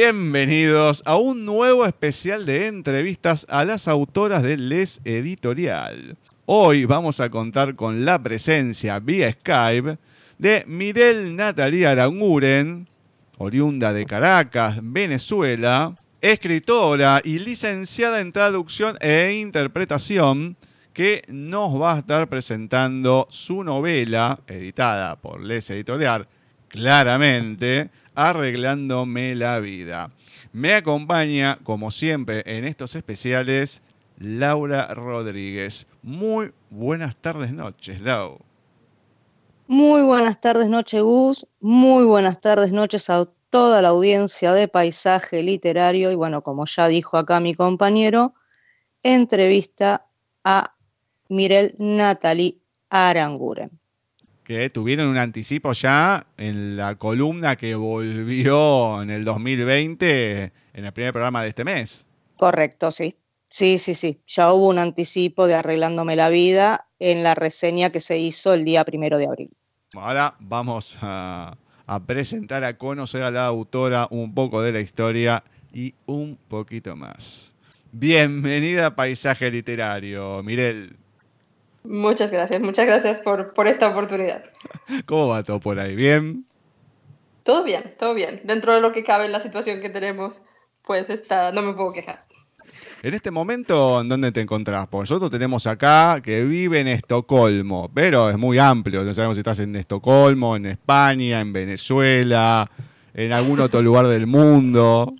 Bienvenidos a un nuevo especial de entrevistas a las autoras de Les Editorial. Hoy vamos a contar con la presencia vía Skype de Mirel Natalia Aranguren, oriunda de Caracas, Venezuela, escritora y licenciada en traducción e interpretación, que nos va a estar presentando su novela, editada por Les Editorial, claramente, arreglándome la vida. Me acompaña, como siempre, en estos especiales, Laura Rodríguez. Muy buenas tardes, noches, Lau. Muy buenas tardes, noches, Gus. Muy buenas tardes, noches a toda la audiencia de Paisaje Literario. Y bueno, como ya dijo acá mi compañero, entrevista a Mirel Natalie Aranguren que tuvieron un anticipo ya en la columna que volvió en el 2020 en el primer programa de este mes. Correcto, sí. Sí, sí, sí. Ya hubo un anticipo de Arreglándome la Vida en la reseña que se hizo el día primero de abril. Ahora vamos a, a presentar a conocer a la autora un poco de la historia y un poquito más. Bienvenida a Paisaje Literario, Mirel. Muchas gracias, muchas gracias por, por esta oportunidad. ¿Cómo va todo por ahí? ¿Bien? Todo bien, todo bien. Dentro de lo que cabe en la situación que tenemos, pues está, no me puedo quejar. En este momento, ¿en dónde te encontrás? Porque nosotros tenemos acá que vive en Estocolmo, pero es muy amplio. No sabemos si estás en Estocolmo, en España, en Venezuela, en algún otro lugar del mundo.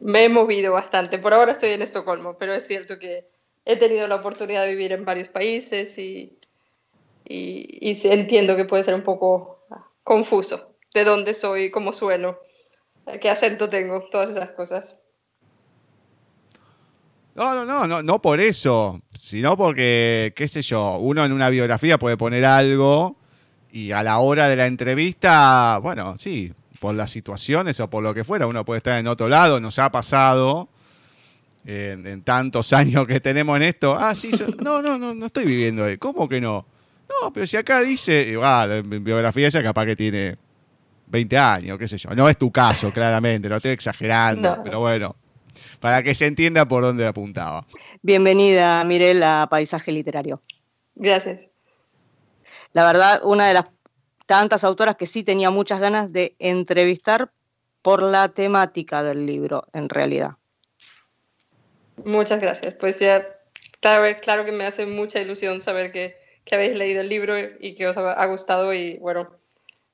Me he movido bastante. Por ahora estoy en Estocolmo, pero es cierto que he tenido la oportunidad de vivir en varios países y, y, entiendo que puede ser un poco confuso de dónde soy, cómo sueno. qué acento tengo, todas esas cosas. No, no, no, no, no por eso, sino porque, qué sé yo, uno en una biografía puede poner algo y a la hora de la entrevista, bueno, sí, por las situaciones o por lo que fuera, uno puede estar en otro lado, nos ha pasado en, tantos años que tenemos en esto. Ah, sí, no, no, no, no estoy viviendo ahí. ¿Cómo que no? No, pero si acá dice, igual, en biografía esa capaz que tiene 20 años, qué sé yo. No es tu caso, claramente, no estoy exagerando, pero bueno, para que se entienda por dónde apuntaba. Bienvenida, Mirel, a Paisaje Literario. Gracias. La verdad, una de las tantas autoras que sí tenía muchas ganas de entrevistar por la temática del libro, en realidad. Muchas gracias. Pues ya, claro, claro que me hace mucha ilusión saber que, que habéis leído el libro y que os ha, gustado y bueno,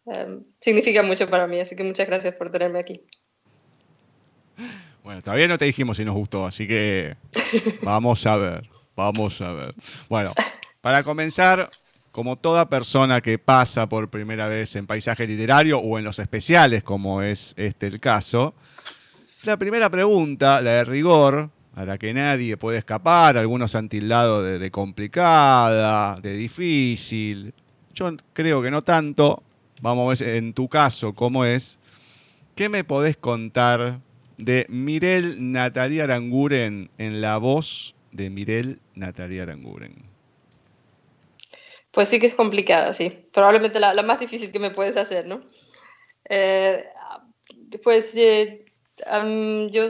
em, significa mucho para mí, así que muchas gracias por tenerme aquí. Bueno, todavía no te dijimos si nos gustó, así que vamos a ver, vamos a ver. Bueno, para comenzar, como toda persona que pasa por primera vez en paisaje literario o en los especiales, como es este el caso, la primera pregunta, la de rigor, a la que nadie puede escapar, algunos han tildado de, complicada, de difícil. Yo creo que no tanto. Vamos a ver en tu caso cómo es. ¿Qué me podés contar de Mirel Natalia Aranguren en la voz de Mirel Natalia Aranguren? Pues sí que es complicada, sí. Probablemente la, más difícil que me puedes hacer, ¿no? Eh, pues eh, yo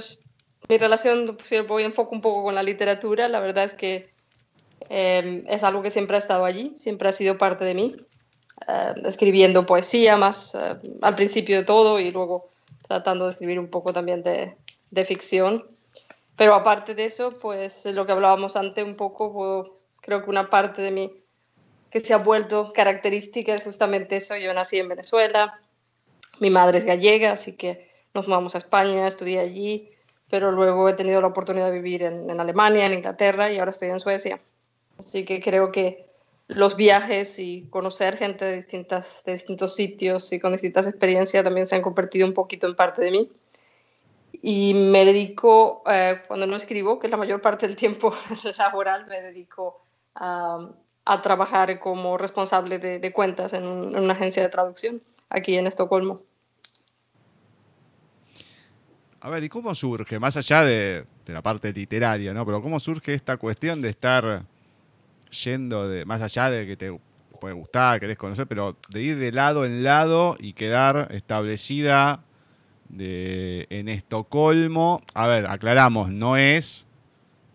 mi relación, pues, voy enfoco un poco con la literatura, la verdad es que em, es algo que siempre ha estado allí, siempre ha sido parte de mí, em, escribiendo poesía más em, al principio de todo y luego tratando de escribir un poco también de, de, ficción. Pero aparte de eso, pues lo que hablábamos antes un poco, pues, creo que una parte de mí que se ha vuelto característica es justamente eso. Yo nací en Venezuela, mi madre es gallega, así que nos mudamos a España, estudié allí pero luego he tenido la oportunidad de vivir en, Alemania, en Inglaterra y ahora estoy en Suecia. Así que creo que los viajes y conocer gente de, distintas, de distintos sitios y con distintas experiencias también se han convertido un poquito en parte de mí. Y me dedico, eh, cuando no escribo, que es la mayor parte del tiempo laboral, me dedico a, trabajar como responsable de, cuentas en, en una agencia de traducción aquí en Estocolmo. A ver, ¿y cómo surge, más allá de, la parte literaria, ¿no? Pero cómo surge esta cuestión de estar yendo de, más allá de que te puede gustar, querés conocer, pero de ir de lado en lado y quedar establecida en Estocolmo. A ver, aclaramos, no es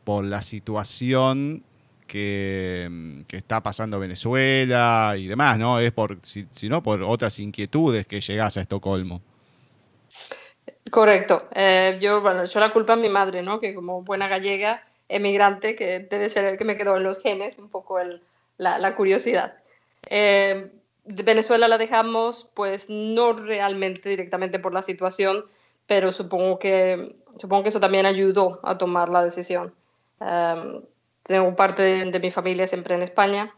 por la situación que, está pasando Venezuela y demás, ¿no? Es por, sino por otras inquietudes que llegás a Estocolmo. Correcto. Eh, yo, bueno, yo la culpa a mi madre, ¿no? Que como buena gallega, emigrante, que debe ser el que me quedó en los genes, un poco el, la, la, curiosidad. Eh, Venezuela la dejamos, pues no realmente directamente por la situación, pero supongo que, supongo que eso también ayudó a tomar la decisión. Eh, tengo parte de, de, mi familia siempre en España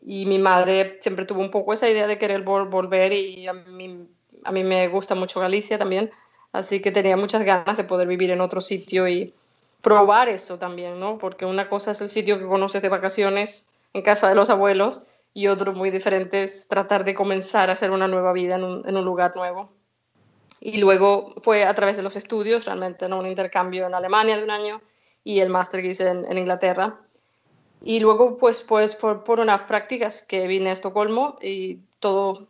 y mi madre siempre tuvo un poco esa idea de querer volver y a mí, a mí me gusta mucho Galicia también. Así que tenía muchas ganas de poder vivir en otro sitio y probar eso también, ¿no? Porque una cosa es el sitio que conoces de vacaciones en casa de los abuelos y otro muy diferente es tratar de comenzar a hacer una nueva vida en un, lugar nuevo. Y luego fue a través de los estudios, realmente, ¿no? Un intercambio en Alemania de un año y el máster que hice en, Inglaterra. Y luego, pues, pues por, unas prácticas que vine a Estocolmo y todo,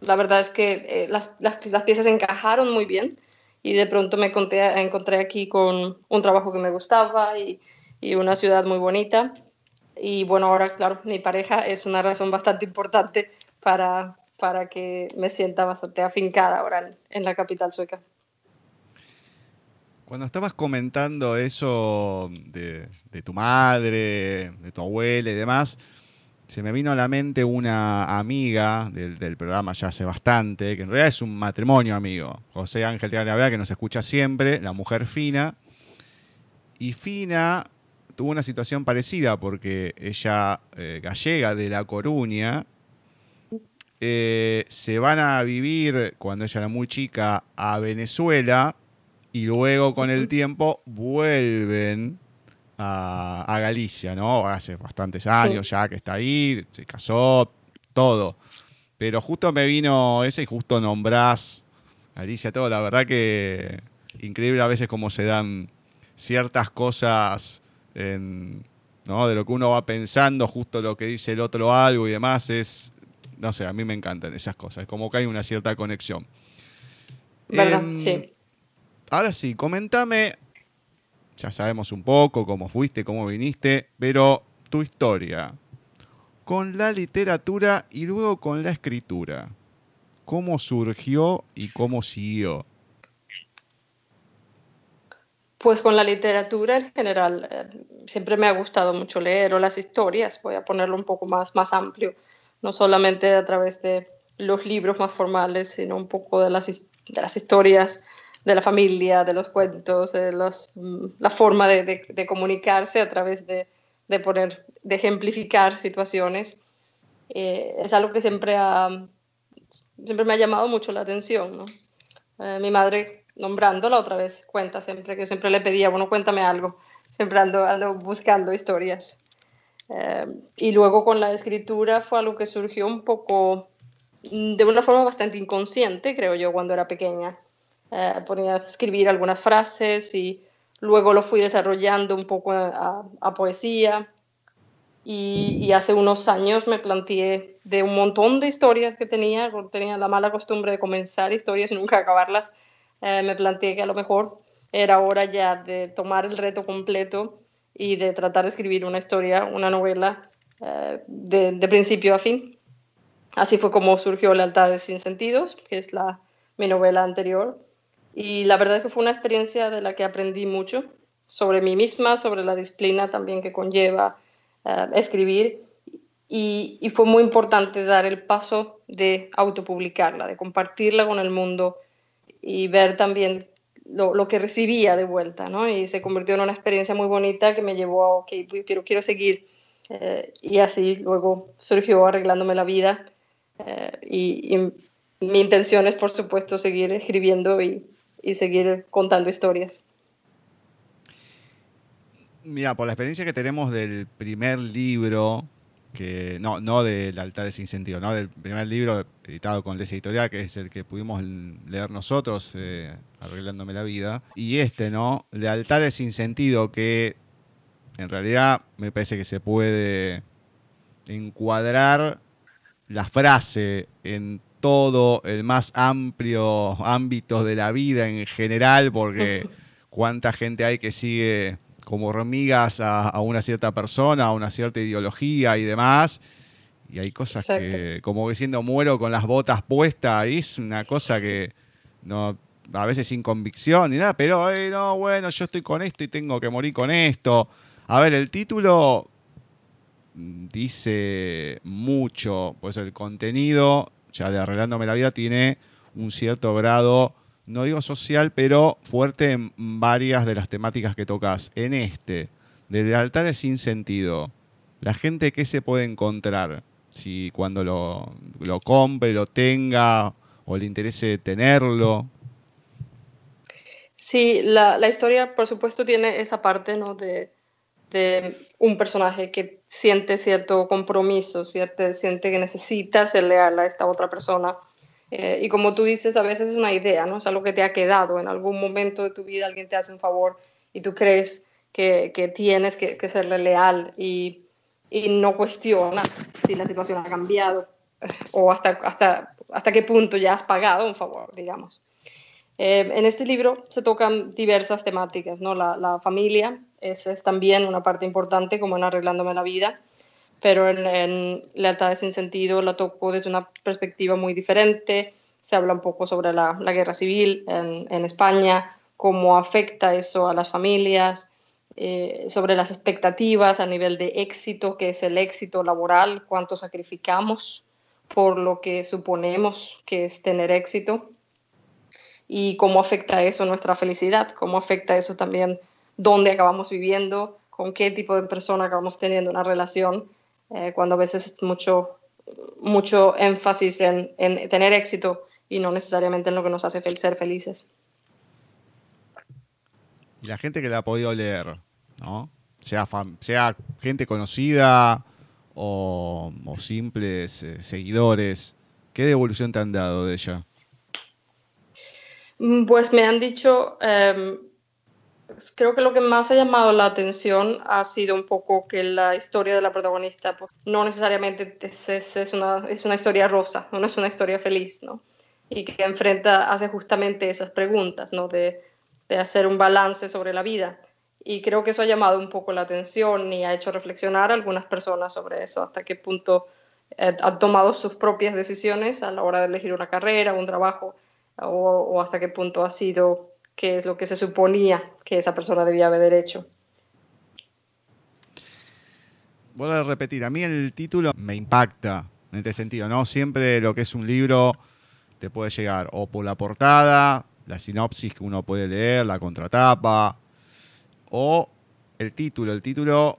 la verdad es que eh, las, las, las piezas encajaron muy bien y de pronto me encontré, encontré aquí con un trabajo que me gustaba y, y, una ciudad muy bonita. Y bueno, ahora, claro, mi pareja es una razón bastante importante para, para que me sienta bastante afincada ahora en, en la capital sueca. Cuando estabas comentando eso de, de, tu madre, de tu abuela y demás, se me vino a la mente una amiga del, programa ya hace bastante, que en realidad es un matrimonio amigo, José Ángel Gabriela, que nos escucha siempre, la mujer Fina. Y Fina tuvo una situación parecida porque ella, eh, gallega de La Coruña, eh, se van a vivir, cuando ella era muy chica, a Venezuela y luego con el tiempo vuelven a, Galicia, ¿no? Hace bastantes años ya que está ahí, se casó, todo. Pero justo me vino ese y justo nombrás Galicia, todo. La verdad que increíble a veces cómo se dan ciertas cosas ¿no? de lo que uno va pensando, justo lo que dice el otro algo y demás, es, no sé, a mí me encantan esas cosas, como que hay una cierta conexión. ¿Verdad? Em, sí. Ahora sí, comentame, ya sabemos un poco cómo fuiste, cómo viniste, pero tu historia con la literatura y luego con la escritura. ¿Cómo surgió y cómo siguió? Pues con la literatura en general, eh, siempre me ha gustado mucho leer o las historias, voy a ponerlo un poco más, más amplio, no solamente a través de los libros más formales, sino un poco de las, de las historias de la familia, de los cuentos, de los, mm, la forma de, de, comunicarse a través de, de, poner, de ejemplificar situaciones. Eh, es algo que siempre, ha, siempre me ha llamado mucho la atención. ¿no? Eh, mi madre, nombrándola otra vez, cuenta siempre que yo siempre le pedía, bueno, cuéntame algo, siempre ando, ando buscando historias. Eh, y luego con la escritura fue algo que surgió un poco mm, de una forma bastante inconsciente, creo yo, cuando era pequeña eh, ponía a escribir algunas frases y luego lo fui desarrollando un poco a, poesía. Y, hace unos años me planteé de un montón de historias que tenía, tenía la mala costumbre de comenzar historias y nunca acabarlas, eh, me planteé que a lo mejor era hora ya de tomar el reto completo y de tratar de escribir una historia, una novela eh, de, de, principio a fin. Así fue como surgió Lealtades sin Sentidos, que es la, mi novela anterior. Y la verdad es que fue una experiencia de la que aprendí mucho sobre mí misma, sobre la disciplina también que conlleva eh, escribir. Y, y, fue muy importante dar el paso de autopublicarla, de compartirla con el mundo y ver también lo, lo, que recibía de vuelta, ¿no? Y se convirtió en una experiencia muy bonita que me llevó a, ok, quiero, quiero seguir. Eh, y así luego surgió arreglándome la vida. Eh, y, y mi intención es, por supuesto, seguir escribiendo y, y seguir contando historias. Mira, por la experiencia que tenemos del primer libro, que no, no del Altares sin sentido, no del primer libro editado con Les Editorial, que es el que pudimos leer nosotros, eh, arreglándome la vida, y este, ¿no? De Altares sin sentido, que en realidad me parece que se puede encuadrar la frase en todo el más amplio ámbito de la vida en general, porque cuánta gente hay que sigue como hormigas a, una cierta persona, a una cierta ideología y demás. Y hay cosas que, como diciendo, muero con las botas puestas, y es una cosa que no, a veces sin convicción ni nada, pero no, bueno, yo estoy con esto y tengo que morir con esto. A ver, el título dice mucho, pues el contenido ya de Arreglándome la Vida, tiene un cierto grado, no digo social, pero fuerte en varias de las temáticas que tocas. En este, de altares sin sentido, la gente que se puede encontrar, si cuando lo, lo compre, lo tenga o le interese tenerlo. Sí, la, historia, por supuesto, tiene esa parte ¿no? de un personaje que siente cierto compromiso, siente, siente que necesita ser leal a esta otra persona. Eh, y como tú dices, a veces es una idea, ¿no? Es algo que te ha quedado. En algún momento de tu vida alguien te hace un favor y tú crees que, que tienes que, que, serle leal y, y, no cuestionas si la situación ha cambiado o hasta, hasta, hasta qué punto ya has pagado un favor, digamos. Eh, en este libro se tocan diversas temáticas, ¿no? La, la familia, esa es también una parte importante, como en Arreglándome la Vida, pero en, en Lealtades sin sentido la toco desde una perspectiva muy diferente. Se habla un poco sobre la, guerra civil en, en, España, cómo afecta eso a las familias, eh, sobre las expectativas a nivel de éxito, que es el éxito laboral, cuánto sacrificamos por lo que suponemos que es tener éxito y cómo afecta eso nuestra felicidad, cómo afecta eso también dónde acabamos viviendo, con qué tipo de persona acabamos teniendo una relación, eh, cuando a veces es mucho mucho énfasis en, tener éxito y no necesariamente en lo que nos hace ser felices. Y la gente que la ha podido leer, ¿no? Sea, sea gente conocida o, simples eh, seguidores, ¿qué devolución te han dado de ella? Mm, pues me han dicho, em, creo que lo que más ha llamado la atención ha sido un poco que la historia de la protagonista pues, no necesariamente es, es, una, es una historia rosa, no es una historia feliz, ¿no? Y que enfrenta, hace justamente esas preguntas, ¿no? De, de hacer un balance sobre la vida. Y creo que eso ha llamado un poco la atención y ha hecho reflexionar a algunas personas sobre eso, hasta qué punto eh, han tomado sus propias decisiones a la hora de elegir una carrera, un trabajo, o, o hasta qué punto ha sido que es lo que se suponía que esa persona debía haber hecho. Vuelvo a repetir, a mí el título me impacta en este sentido, ¿no? Siempre lo que es un libro te puede llegar o por la portada, la sinopsis que uno puede leer, la contratapa, o el título. El título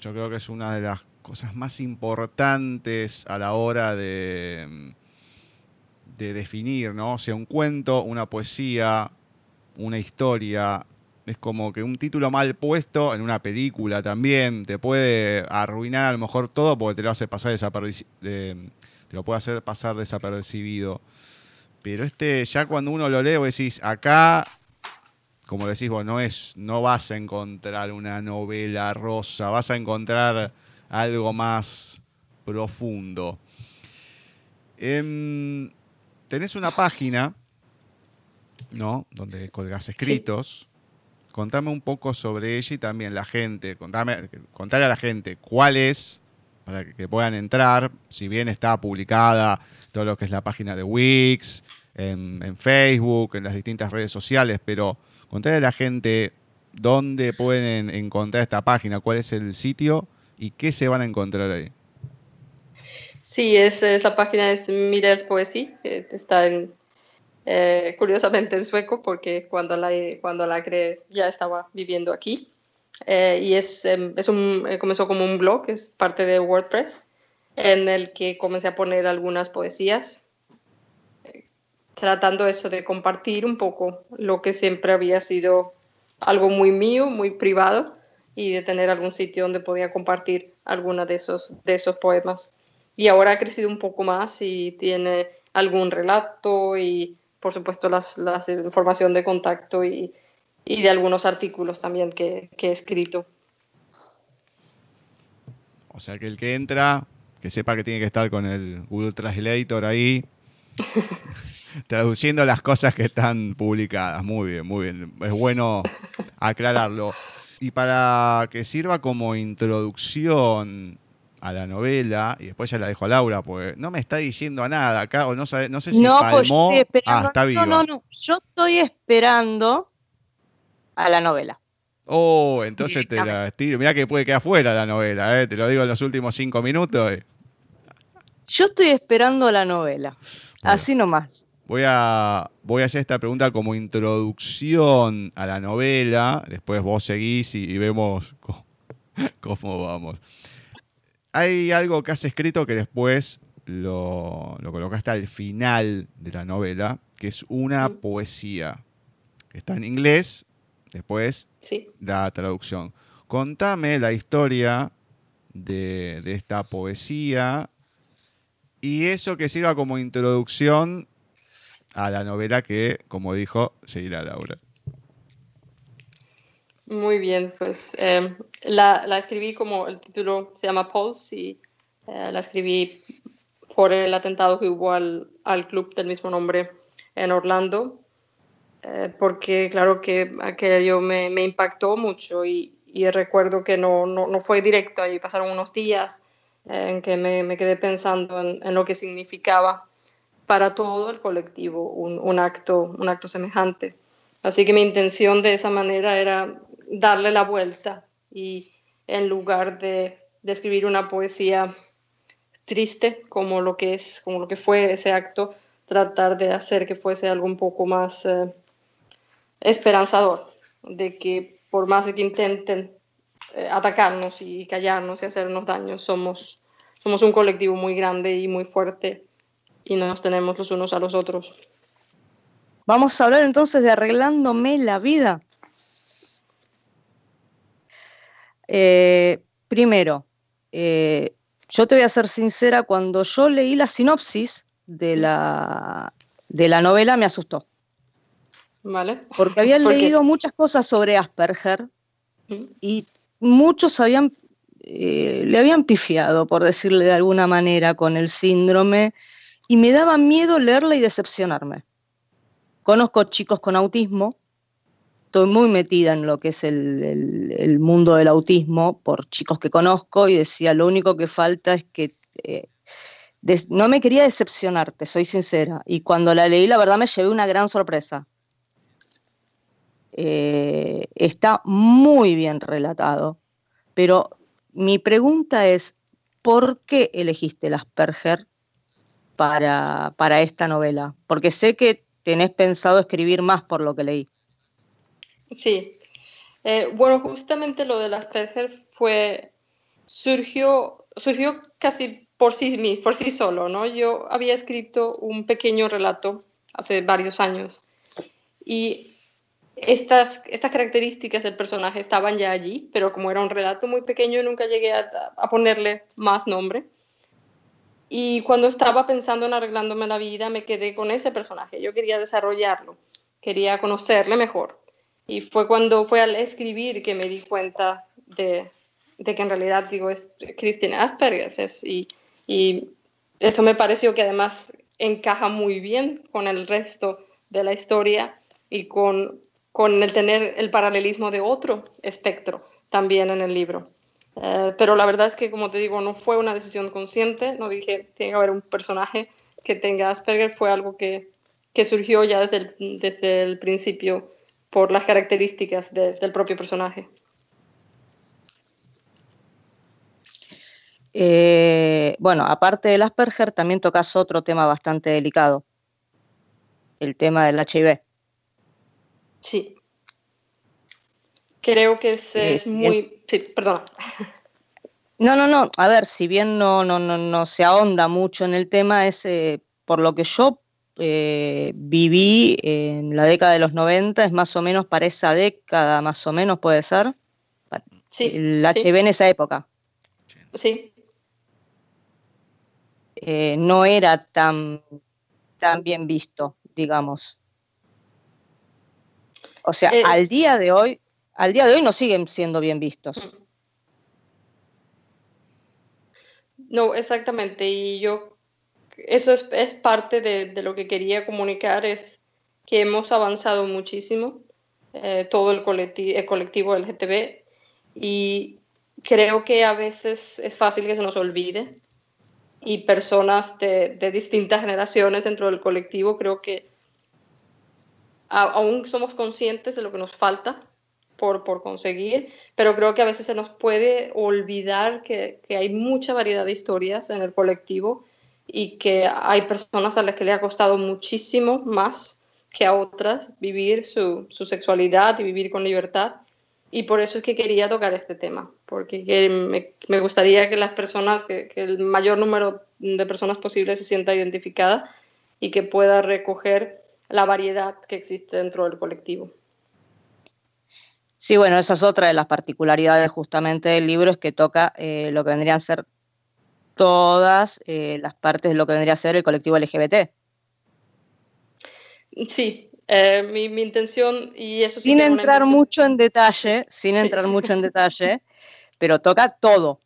yo creo que es una de las cosas más importantes a la hora de, de definir, ¿no? O sea, un cuento, una poesía, una historia. Es como que un título mal puesto en una película también te puede arruinar a lo mejor todo porque te lo hace pasar te lo puede hacer pasar desapercibido. Pero este, ya cuando uno lo lee, vos decís, acá, como decís vos, no, es, no vas a encontrar una novela rosa, vas a encontrar algo más profundo. Em, tenés una página ¿no? Donde colgas escritos. Contame un poco sobre ella y también la gente, contame, contale a la gente cuál es, para que puedan entrar, si bien está publicada todo lo que es la página de Wix, en, Facebook, en las distintas redes sociales, pero contale a la gente dónde pueden encontrar esta página, cuál es el sitio y qué se van a encontrar ahí. Sí, es, la página es Mirels Poesía, está en eh, curiosamente en sueco, porque cuando la, cuando la creé ya estaba viviendo aquí. Eh, y es, em, es un, eh, comenzó como un blog, es parte de WordPress, en el que comencé a poner algunas poesías, tratando eso de compartir un poco lo que siempre había sido algo muy mío, muy privado, y de tener algún sitio donde podía compartir alguna de esos, de esos poemas. Y ahora ha crecido un poco más y tiene algún relato y por supuesto, las, información de contacto y, de algunos artículos también que, he escrito. O sea que el que entra, que sepa que tiene que estar con el Google Translator ahí, traduciendo las cosas que están publicadas. Muy bien, muy bien. Es bueno aclararlo. Y para que sirva como introducción a la novela y después ya la dejo a Laura, porque no me está diciendo a nada acá, o no, sabe, no sé si no, pues palmó. ah, está no, no, no, yo estoy esperando a la novela. Oh, entonces te la estiro. Mirá que puede quedar fuera la novela, ¿eh? te lo digo en los últimos cinco minutos. Eh. Yo estoy esperando a la novela, así nomás. Voy a, voy a hacer esta pregunta como introducción a la novela, después vos seguís y, vemos cómo vamos hay algo que has escrito que después lo, lo colocaste al final de la novela, que es una poesía. Que está en inglés, después la traducción. Contame la historia de, de esta poesía y eso que sirva como introducción a la novela que, como dijo, seguirá Laura. Muy bien, pues em, la, la, escribí como el título se llama Pulse y eh, la escribí por el atentado que hubo al, al club del mismo nombre en Orlando, eh, porque claro que aquello me, me impactó mucho y, y recuerdo que no, no, no, fue directo, ahí pasaron unos días eh, en que me, me, quedé pensando en, en, lo que significaba para todo el colectivo un, un, acto, un acto semejante. Así que mi intención de esa manera era darle la vuelta y en lugar de, escribir una poesía triste como lo que es, como lo que fue ese acto, tratar de hacer que fuese algo un poco más eh, esperanzador, de que por más que intenten eh, atacarnos y callarnos y hacernos daño, somos, somos un colectivo muy grande y muy fuerte y nos tenemos los unos a los otros. Vamos a hablar entonces de arreglándome la vida. Eh, primero, eh, yo te voy a ser sincera, cuando yo leí la sinopsis de la, de la novela me asustó. ¿Vale? Porque había leído muchas cosas sobre Asperger y muchos habían, eh, le habían pifiado, por decirle de alguna manera, con el síndrome y me daba miedo leerla y decepcionarme. Conozco chicos con autismo, estoy muy metida en lo que es el, mundo del autismo por chicos que conozco y decía, lo único que falta es que... Eh, no me quería decepcionarte, soy sincera. Y cuando la leí, la verdad me llevé una gran sorpresa. Eh, está muy bien relatado, pero mi pregunta es, ¿por qué elegiste el Asperger para, para esta novela? Porque sé que tenés pensado escribir más por lo que leí. Sí. Eh, bueno, justamente lo de Asperger fue, surgió, surgió casi por sí, por sí solo, ¿no? Yo había escrito un pequeño relato hace varios años y estas, estas características del personaje estaban ya allí, pero como era un relato muy pequeño nunca llegué a ponerle más nombre. Y cuando estaba pensando en arreglándome la vida, me quedé con ese personaje. Yo quería desarrollarlo, quería conocerle mejor. Y fue cuando fue al escribir que me di cuenta de, de que en realidad, digo, es Christine Asperger. y, y eso me pareció que además encaja muy bien con el resto de la historia y con, con el tener el paralelismo de otro espectro también en el libro. Eh, pero la verdad es que, como te digo, no fue una decisión consciente, no dije, tiene que haber un personaje que tenga Asperger, fue algo que, que surgió ya desde desde el, principio por las características del propio personaje. Eh, bueno, aparte del Asperger, también tocas otro tema bastante delicado, el tema del HIV. Sí, Creo que es, muy... Sí, perdona. No, no, no. A ver, si bien no, no, no, no se ahonda mucho en el tema, es eh, por lo que yo eh, viví en la década de los 90, es más o menos para esa década, más o menos puede ser. Sí. El HIV en esa época. Sí. Eh, no era tan, tan bien visto, digamos. O sea, al día de hoy, al día de hoy no siguen siendo bien vistos. No, exactamente. Y yo, eso es, parte de, lo que quería comunicar, es que hemos avanzado muchísimo, eh, todo el colectivo, el colectivo LGTB, y creo que a veces es fácil que se nos olvide. Y personas de, distintas generaciones dentro del colectivo, creo que aún somos conscientes de lo que nos falta por, por, conseguir, pero creo que a veces se nos puede olvidar que, que, hay mucha variedad de historias en el colectivo y que hay personas a las que le ha costado muchísimo más que a otras vivir su, su sexualidad y vivir con libertad. Y por eso es que quería tocar este tema, porque me, me, gustaría que las personas, que, que el mayor número de personas posible se sienta identificada y que pueda recoger la variedad que existe dentro del colectivo. Sí, bueno, esa es otra de las particularidades justamente del libro, es que toca eh, lo que vendrían a ser todas eh, las partes de lo que vendría a ser el colectivo LGBT. Sí, eh, mi, intención y eso Sin entrar mucho en detalle, sin entrar mucho en detalle, pero toca todo.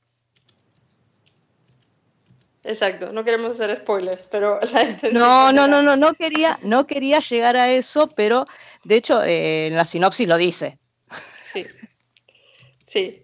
Exacto, no queremos hacer spoilers, pero la intención. No, no, no, no, no quería, no quería llegar a eso, pero de hecho en la sinopsis lo dice. Sí, sí.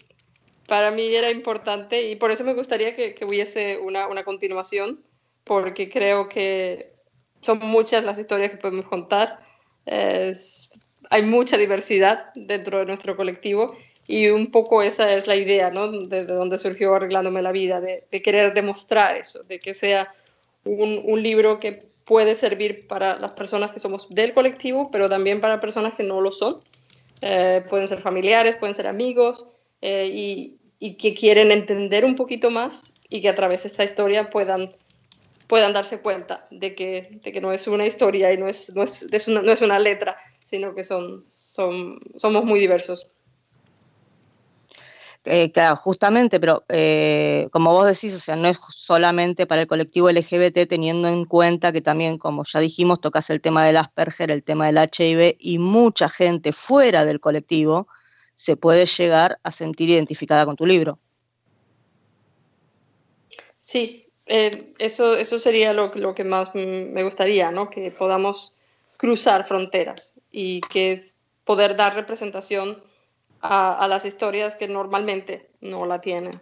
Para mí era importante y por eso me gustaría que, hubiese una, una, continuación, porque creo que son muchas las historias que podemos contar. hay mucha diversidad dentro de nuestro colectivo y un poco esa es la idea, ¿no? Desde donde surgió Arreglándome la Vida, de, querer demostrar eso, de que sea un, un, libro que puede servir para las personas que somos del colectivo, pero también para personas que no lo son eh, pueden ser familiares, pueden ser amigos, eh, y, que quieren entender un poquito más y que a través de esta historia puedan, puedan darse cuenta de que, de que no es una historia y no es, no es, es una, no es una letra, sino que son, son, somos muy diversos. Eh, claro, justamente, pero eh, como vos decís, o sea, no es solamente para el colectivo LGBT, teniendo en cuenta que también, como ya dijimos, tocas el tema del Asperger, el tema del HIV, y mucha gente fuera del colectivo se puede llegar a sentir identificada con tu libro. Sí, eh, eso, eso sería lo, lo, que más me gustaría, ¿no? Que podamos cruzar fronteras y que poder dar representación a, las historias que normalmente no la tienen.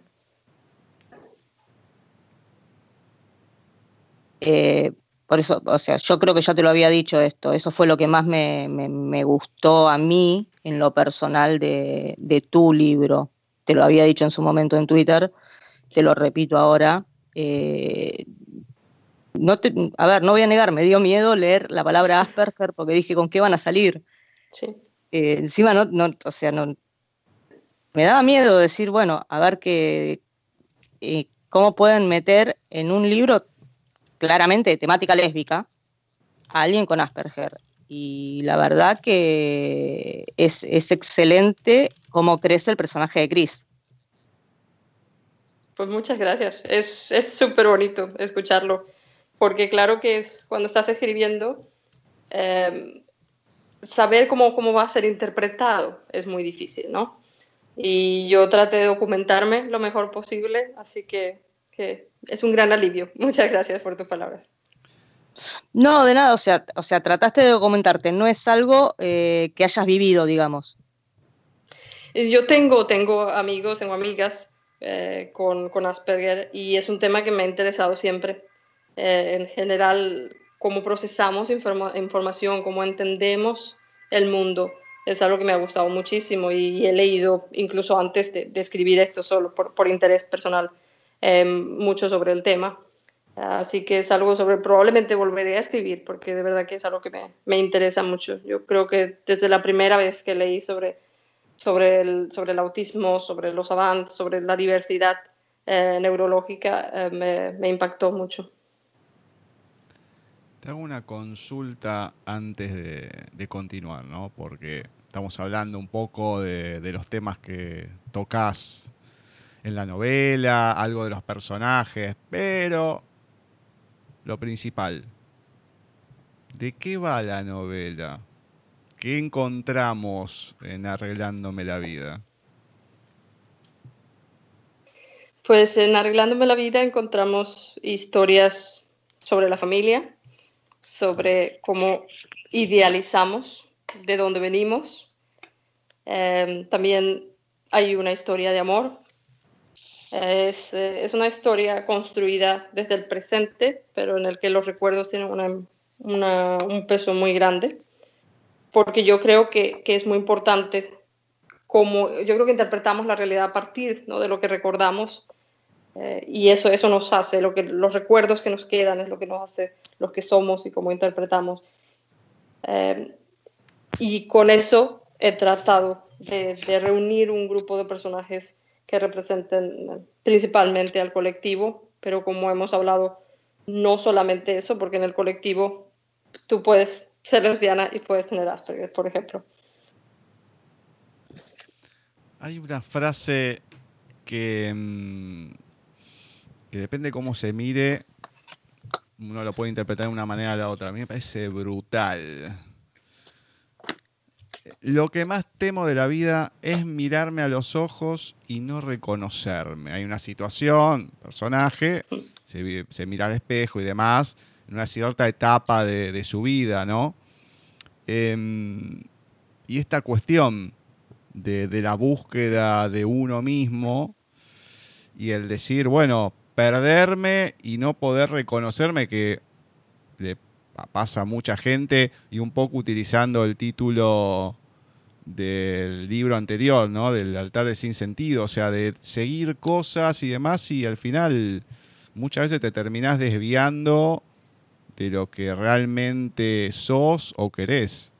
Eh, por eso, o sea, yo creo que ya te lo había dicho esto, eso fue lo que más me, gustó a mí en lo personal de, tu libro. Te lo había dicho en su momento en Twitter, te lo repito ahora. Eh, no a ver, no voy a negar, me dio miedo leer la palabra Asperger porque dije, ¿con qué van a salir? Sí. Eh, encima, no, no, o sea, no, me daba miedo decir, bueno, a ver qué, eh, cómo pueden meter en un libro claramente de temática lésbica a alguien con Asperger. Y la verdad que es, excelente cómo crece el personaje de Chris. Pues muchas gracias. Es súper bonito escucharlo, porque claro que es cuando estás escribiendo, em, saber cómo, cómo va a ser interpretado es muy difícil, ¿no? y yo traté de documentarme lo mejor posible, así que, es un gran alivio. Muchas gracias por tus palabras. No, de nada, o sea, o sea trataste de documentarte, no es algo eh, que hayas vivido, digamos. Yo tengo, tengo amigos, tengo amigas eh, con, con, Asperger y es un tema que me ha interesado siempre. Eh, en general, cómo procesamos información, cómo entendemos el mundo es algo que me ha gustado muchísimo y, he leído incluso antes de, escribir esto solo por, por interés personal em, mucho sobre el tema. Así que es algo sobre, probablemente volveré a escribir porque de verdad que es algo que me, me interesa mucho. Yo creo que desde la primera vez que leí sobre, sobre, el, sobre el autismo, sobre los avances, sobre la diversidad eh, neurológica, eh, me, me impactó mucho. Te hago una consulta antes de, de continuar, ¿no? Porque Estamos hablando un poco de, los temas que tocas en la novela, algo de los personajes, pero lo principal, ¿de qué va la novela? ¿Qué encontramos en Arreglándome la vida? Pues en Arreglándome la vida encontramos historias sobre la familia, sobre cómo idealizamos de dónde venimos. Em, también hay una historia de amor. Es, eh, es, una historia construida desde el presente, pero en el que los recuerdos tienen una, un peso muy grande, porque yo creo que, que, es muy importante como yo creo que interpretamos la realidad a partir ¿no? de lo que recordamos eh, y eso, eso nos hace, lo que, los recuerdos que nos quedan es lo que nos hace los que somos y cómo interpretamos. Eh, y con eso he tratado de, reunir un grupo de personajes que representen principalmente al colectivo, pero como hemos hablado, no solamente eso, porque en el colectivo tú puedes ser lesbiana y puedes tener Asperger, por ejemplo. Hay una frase que, mm, que depende cómo se mire, uno lo puede interpretar de una manera de la otra. A mí me parece brutal lo que más temo de la vida es mirarme a los ojos y no reconocerme. Hay una situación, personaje, se, mira al espejo y demás, en una cierta etapa de, su vida, ¿no? Em, y esta cuestión de, la búsqueda de uno mismo y el decir, bueno, perderme y no poder reconocerme que le pasa a mucha gente y un poco utilizando el título del libro anterior, ¿no? Del altar de sin sentido, o sea, de seguir cosas y demás y al final muchas veces te terminás desviando de lo que realmente sos o querés.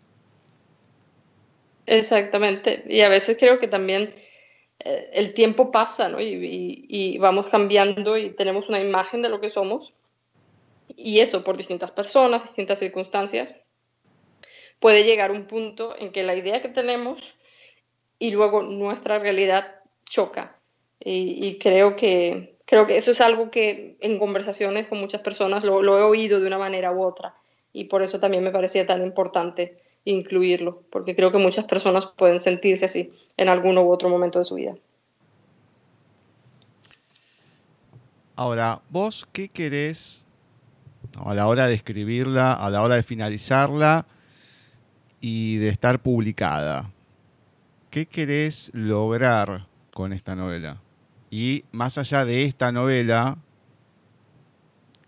Exactamente. Y a veces creo que también eh, el tiempo pasa ¿no? y, y, vamos cambiando y tenemos una imagen de lo que somos. Y eso por distintas personas, distintas circunstancias, puede llegar un punto en que la idea que tenemos y luego nuestra realidad choca. Y, creo, que, creo que eso es algo que en conversaciones con muchas personas lo, lo he oído de una manera u otra. Y por eso también me parecía tan importante incluirlo, porque creo que muchas personas pueden sentirse así en alguno u otro momento de su vida. Ahora, vos, ¿qué querés a la hora de escribirla, a la hora de finalizarla y de estar publicada? ¿Qué querés lograr con esta novela? Y más allá de esta novela,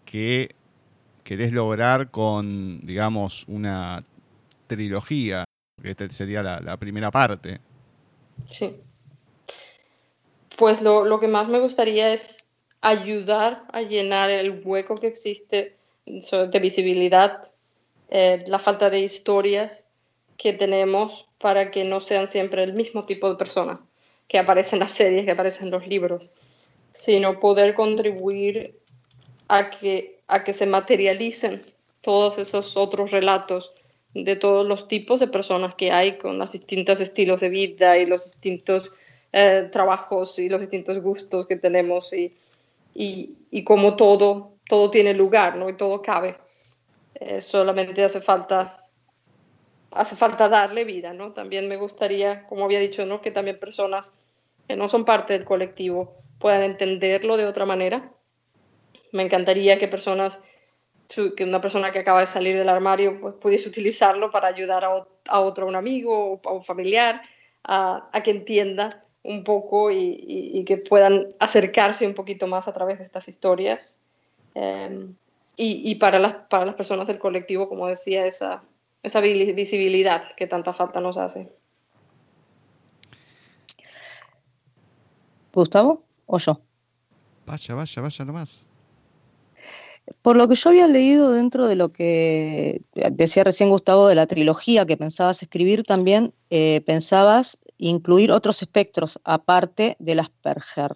¿qué querés lograr con, digamos, una trilogía, que esta sería la, primera parte. Sí. Pues lo, que más me gustaría es ayudar a llenar el hueco que existe de visibilidad, eh, la falta de historias que tenemos para que no sean siempre el mismo tipo de personas que aparecen en las series, que aparecen en los libros, sino poder contribuir a que, a que se materialicen todos esos otros relatos de todos los tipos de personas que hay con los distintos estilos de vida y los distintos eh, trabajos y los distintos gustos que tenemos y, y, y como todo, todo tiene lugar ¿no? y todo cabe. Eh, solamente hace falta, hace falta darle vida. ¿no? También me gustaría, como había dicho, ¿no? que también personas que no son parte del colectivo puedan entenderlo de otra manera. Me encantaría que personas que una persona que acaba de salir del armario pues, pudiese utilizarlo para ayudar a, a otro, un amigo o a un familiar, a, a que entienda un poco y, y, que puedan acercarse un poquito más a través de estas historias. Em, y, y, para, las, para las personas del colectivo, como decía, esa, esa visibilidad que tanta falta nos hace. Gustavo o yo. Vaya, vaya, vaya nomás. Por lo que yo había leído dentro de lo que decía recién Gustavo de la trilogía que pensabas escribir, también eh, pensabas incluir otros espectros aparte del Asperger.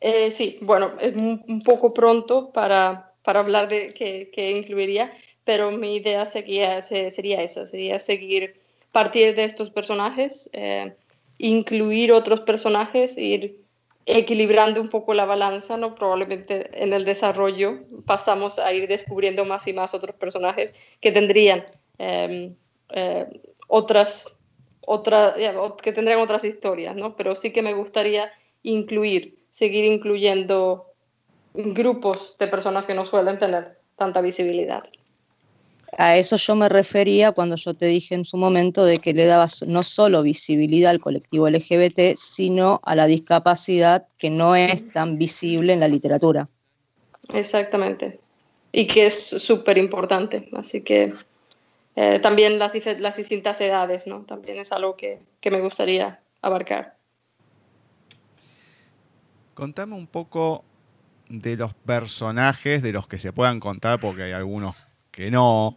Eh, sí, bueno, es un poco pronto para, para hablar de qué, incluiría, pero mi idea sería, sería esa, sería seguir partir de estos personajes, eh, incluir otros personajes, ir equilibrando un poco la balanza, ¿no? Probablemente en el desarrollo pasamos a ir descubriendo más y más otros personajes que tendrían em, eh, otras, otras, que tendrían otras historias, ¿no? Pero sí que me gustaría incluir, seguir incluyendo grupos de personas que no suelen tener tanta visibilidad. A eso yo me refería cuando yo te dije en su momento de que le dabas no solo visibilidad al colectivo LGBT, sino a la discapacidad que no es tan visible en la literatura. Exactamente. Y que es súper importante. Así que eh, también las, las, distintas edades, ¿no? También es algo que, que me gustaría abarcar. Contame un poco de los personajes, de los que se puedan contar, porque hay algunos que no,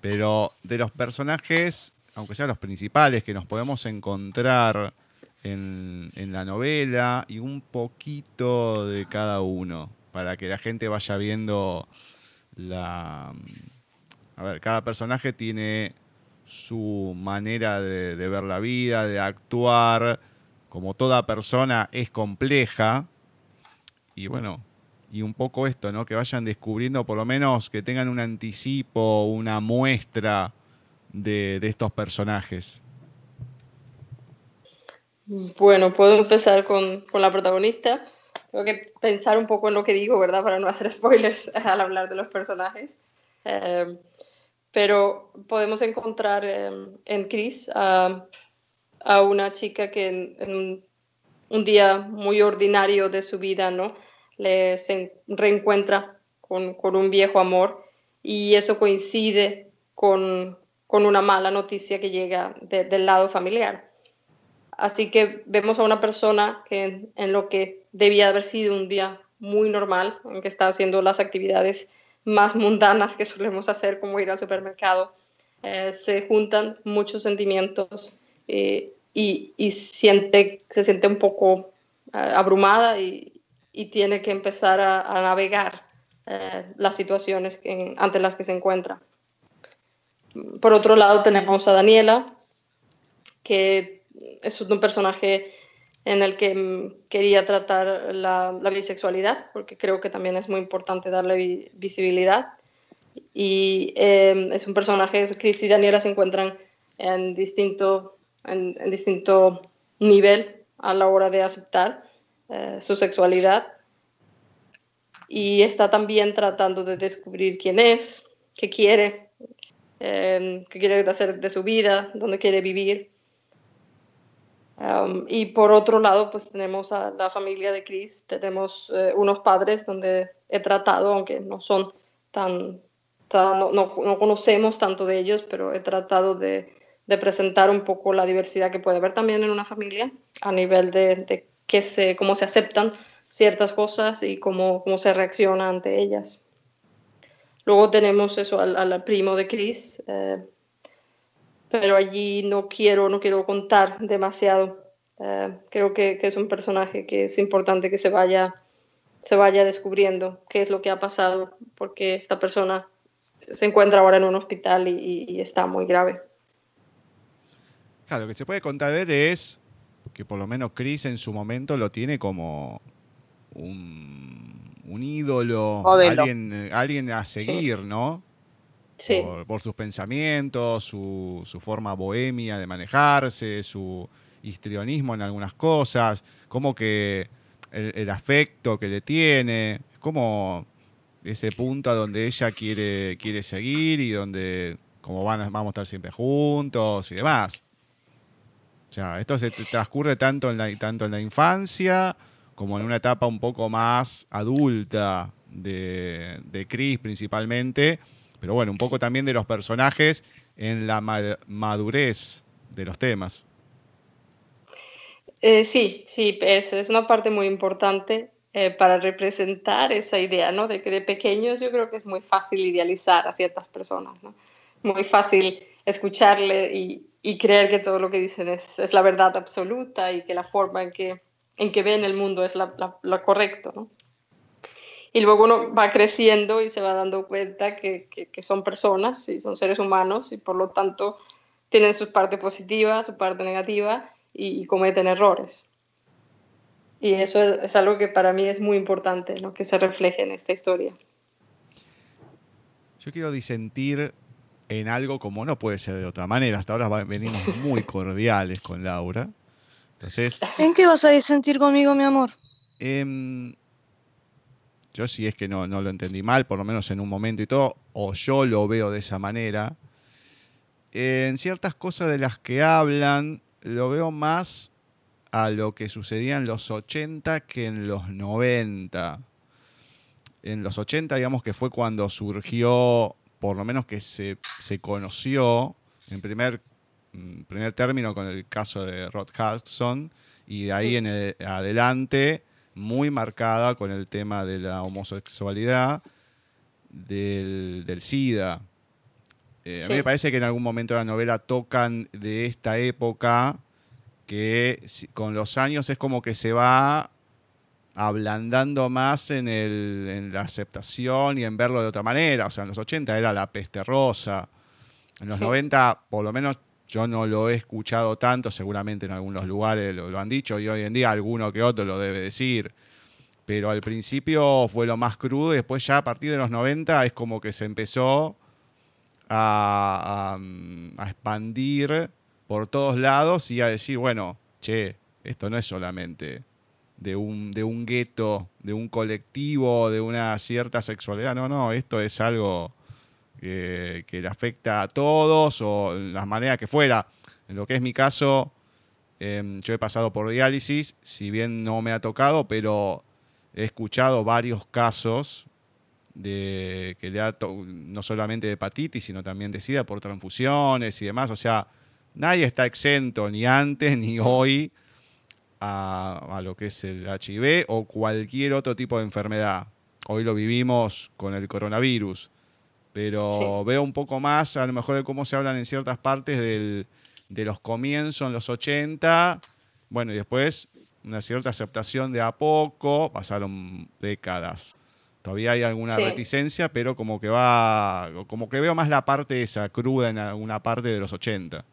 pero de los personajes, aunque sean los principales, que nos podemos encontrar en, la novela y un poquito de cada uno, para que la gente vaya viendo la... A ver, cada personaje tiene su manera de, ver la vida, de actuar, como toda persona es compleja, y bueno, y un poco esto, ¿no? Que vayan descubriendo, por lo menos que tengan un anticipo, una muestra de, estos personajes. Bueno, puedo empezar con, la protagonista. Tengo que pensar un poco en lo que digo, ¿verdad? Para no hacer spoilers al hablar de los personajes. Eh, pero podemos encontrar eh, en Chris a, una chica que en, un día muy ordinario de su vida, ¿no? Le, reencuentra con, un viejo amor y eso coincide con, una mala noticia que llega del lado familiar. Así que vemos a una persona que en, lo que debía haber sido un día muy normal, en que está haciendo las actividades más mundanas que solemos hacer, como ir al supermercado, eh, se juntan muchos sentimientos eh, y, siente, se siente un poco abrumada y, tiene que empezar a, navegar las situaciones ante las que se encuentra. Por otro lado tenemos a Daniela, que es un personaje en el que mm, quería tratar la, bisexualidad, porque creo que también es muy importante darle visibilidad. Y em, es un personaje, Chris y Daniela se encuentran en distinto, en, distinto nivel a la hora de aceptar eh, su sexualidad. Y está también tratando de descubrir quién es, qué quiere, em, qué quiere hacer de su vida, dónde quiere vivir y por otro lado, pues tenemos a la familia de Chris, tenemos eh, unos padres donde he tratado, aunque no son tan, no, no, conocemos tanto de ellos, pero he tratado de, de, presentar un poco la diversidad que puede haber también en una familia a nivel de, de que se, cómo se aceptan ciertas cosas y cómo, cómo se reacciona ante ellas. Luego tenemos eso al, al primo de Chris, eh, pero allí no quiero, no quiero contar demasiado. Eh, creo que, que, es un personaje que es importante que se vaya, se vaya descubriendo qué es lo que ha pasado, porque esta persona se encuentra ahora en un hospital y, está muy grave. Claro, lo que se puede contar de él es que por lo menos Chris en su momento lo tiene como un, un ídolo, alguien, alguien a seguir, ¿no? Por, sus pensamientos, su, forma bohemia de manejarse, su histrionismo en algunas cosas, como que el, afecto que le tiene, como ese punto a donde ella quiere, quiere seguir y donde como van, vamos a estar siempre juntos y demás. Esto se transcurre tanto en la, tanto en la infancia como en una etapa un poco más adulta de, de Chris principalmente, pero bueno, un poco también de los personajes en la madurez de los temas. Eh, sí, sí, es, es, una parte muy importante eh, para representar esa idea, ¿no? De que de pequeños yo creo que es muy fácil idealizar a ciertas personas, ¿no? Muy fácil escucharle y, y creer que todo lo que dicen es, es, la verdad absoluta y que la forma en que, en que ven el mundo es la, la, lo correcto, ¿no? y luego uno va creciendo y se va dando cuenta que, que, son personas y son seres humanos y por lo tanto tienen su parte positiva, su parte negativa y, cometen errores. Y eso es, algo que para mí es muy importante, ¿no? que se refleje en esta historia. Yo quiero disentir en algo como no puede ser de otra manera. Hasta ahora venimos muy cordiales con Laura. Entonces, ¿En qué vas a disentir conmigo, mi amor? Eh, yo si es que no, no lo entendí mal, por lo menos en un momento y todo, o yo lo veo de esa manera. En ciertas cosas de las que hablan, lo veo más a lo que sucedía en los 80 que en los 90. En los 80, digamos que fue cuando surgió, por lo menos que se, conoció, en primer, primer término con el caso de Rod Hudson, y de ahí en adelante muy marcada con el tema de la homosexualidad, del, SIDA. Eh, a mí me parece que en algún momento de la novela tocan de esta época que con los años es como que se va ablandando más en, en, la aceptación y en verlo de otra manera. O sea, en los 80 era la peste rosa. En los 90, por lo menos yo no lo he escuchado tanto, seguramente en algunos lugares lo, han dicho y hoy en día alguno que otro lo debe decir. Pero al principio fue lo más crudo y después ya a partir de los 90 es como que se empezó a, expandir por todos lados y a decir, bueno, che, esto no es solamente de un, de un gueto, de un colectivo, de una cierta sexualidad. No, no, esto es algo que, le afecta a todos o las maneras que fuera. En lo que es mi caso, em, yo he pasado por diálisis, si bien no me ha tocado, pero he escuchado varios casos de que le ha no solamente de hepatitis, sino también de SIDA por transfusiones y demás. O sea, nadie está exento ni antes ni hoy a, a, lo que es el HIV o cualquier otro tipo de enfermedad. Hoy lo vivimos con el coronavirus pero veo un poco más, a lo mejor, de cómo se hablan en ciertas partes del, de los comienzos en los 80, bueno, y después una cierta aceptación de a poco, pasaron décadas. Todavía hay alguna reticencia, pero como que va, como que veo más la parte esa cruda en alguna parte de los 80.